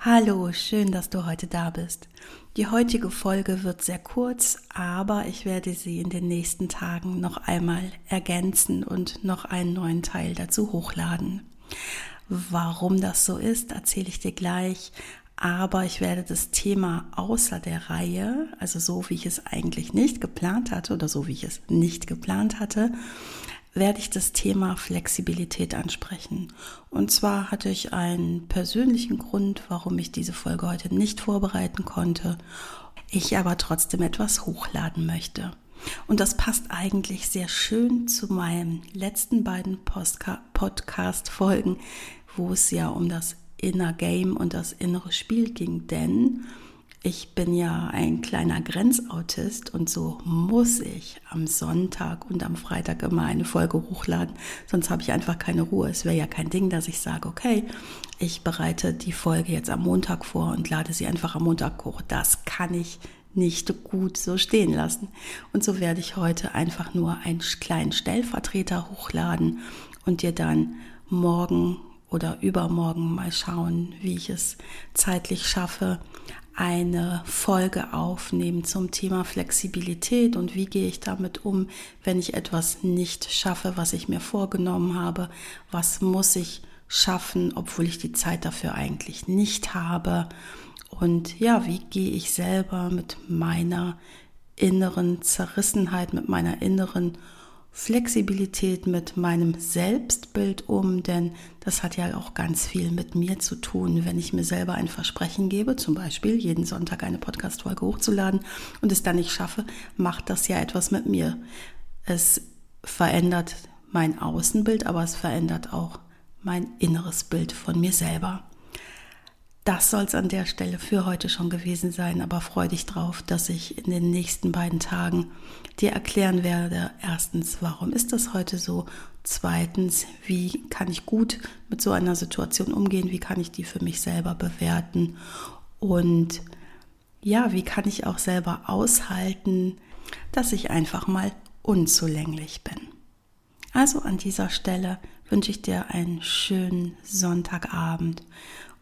Hallo, schön, dass du heute da bist. Die heutige Folge wird sehr kurz, aber ich werde sie in den nächsten Tagen noch einmal ergänzen und noch einen neuen Teil dazu hochladen. Warum das so ist, erzähle ich dir gleich, aber ich werde das Thema außer der Reihe, also so wie ich es eigentlich nicht geplant hatte oder so wie ich es nicht geplant hatte, werde ich das Thema Flexibilität ansprechen. Und zwar hatte ich einen persönlichen Grund, warum ich diese Folge heute nicht vorbereiten konnte, ich aber trotzdem etwas hochladen möchte. Und das passt eigentlich sehr schön zu meinen letzten beiden Podcast-Folgen, wo es ja um das Inner Game und das innere Spiel ging. Denn ich bin ja ein kleiner Grenzautist und so muss ich am Sonntag und am Freitag immer eine Folge hochladen, sonst habe ich einfach keine Ruhe. Es wäre ja kein Ding, dass ich sage, okay, ich bereite die Folge jetzt am Montag vor und lade sie einfach am Montag hoch. Das kann ich nicht gut so stehen lassen. Und so werde ich heute einfach nur einen kleinen Stellvertreter hochladen und dir dann morgen oder übermorgen mal schauen, wie ich es zeitlich schaffe, eine Folge aufnehmen zum Thema Flexibilität und wie gehe ich damit um, wenn ich etwas nicht schaffe, was ich mir vorgenommen habe, was muss ich schaffen, obwohl ich die Zeit dafür eigentlich nicht habe? Und ja, wie gehe ich selber mit meiner inneren Zerrissenheit, mit meiner inneren Flexibilität mit meinem Selbstbild um, denn das hat ja auch ganz viel mit mir zu tun. Wenn ich mir selber ein Versprechen gebe, zum Beispiel jeden Sonntag eine Podcast-Folge hochzuladen und es dann nicht schaffe, macht das ja etwas mit mir. Es verändert mein Außenbild, aber es verändert auch mein inneres Bild von mir selber. Das soll es an der Stelle für heute schon gewesen sein, aber freu dich drauf, dass ich in den nächsten beiden Tagen dir erklären werde, erstens, warum ist das heute so? Zweitens, wie kann ich gut mit so einer Situation umgehen? Wie kann ich die für mich selber bewerten? Und ja, wie kann ich auch selber aushalten, dass ich einfach mal unzulänglich bin? Also an dieser Stelle wünsche ich dir einen schönen Sonntagabend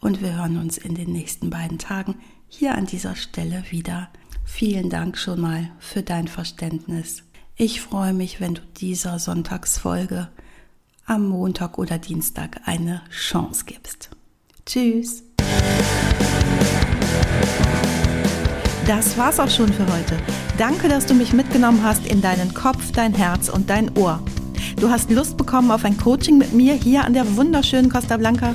und wir hören uns in den nächsten beiden Tagen hier an dieser Stelle wieder. Vielen Dank schon mal für dein Verständnis. Ich freue mich, wenn du dieser Sonntagsfolge am Montag oder Dienstag eine Chance gibst. Tschüss. Das war's auch schon für heute. Danke, dass du mich mitgenommen hast in deinen Kopf, dein Herz und dein Ohr. Du hast Lust bekommen auf ein Coaching mit mir hier an der wunderschönen Costa Blanca?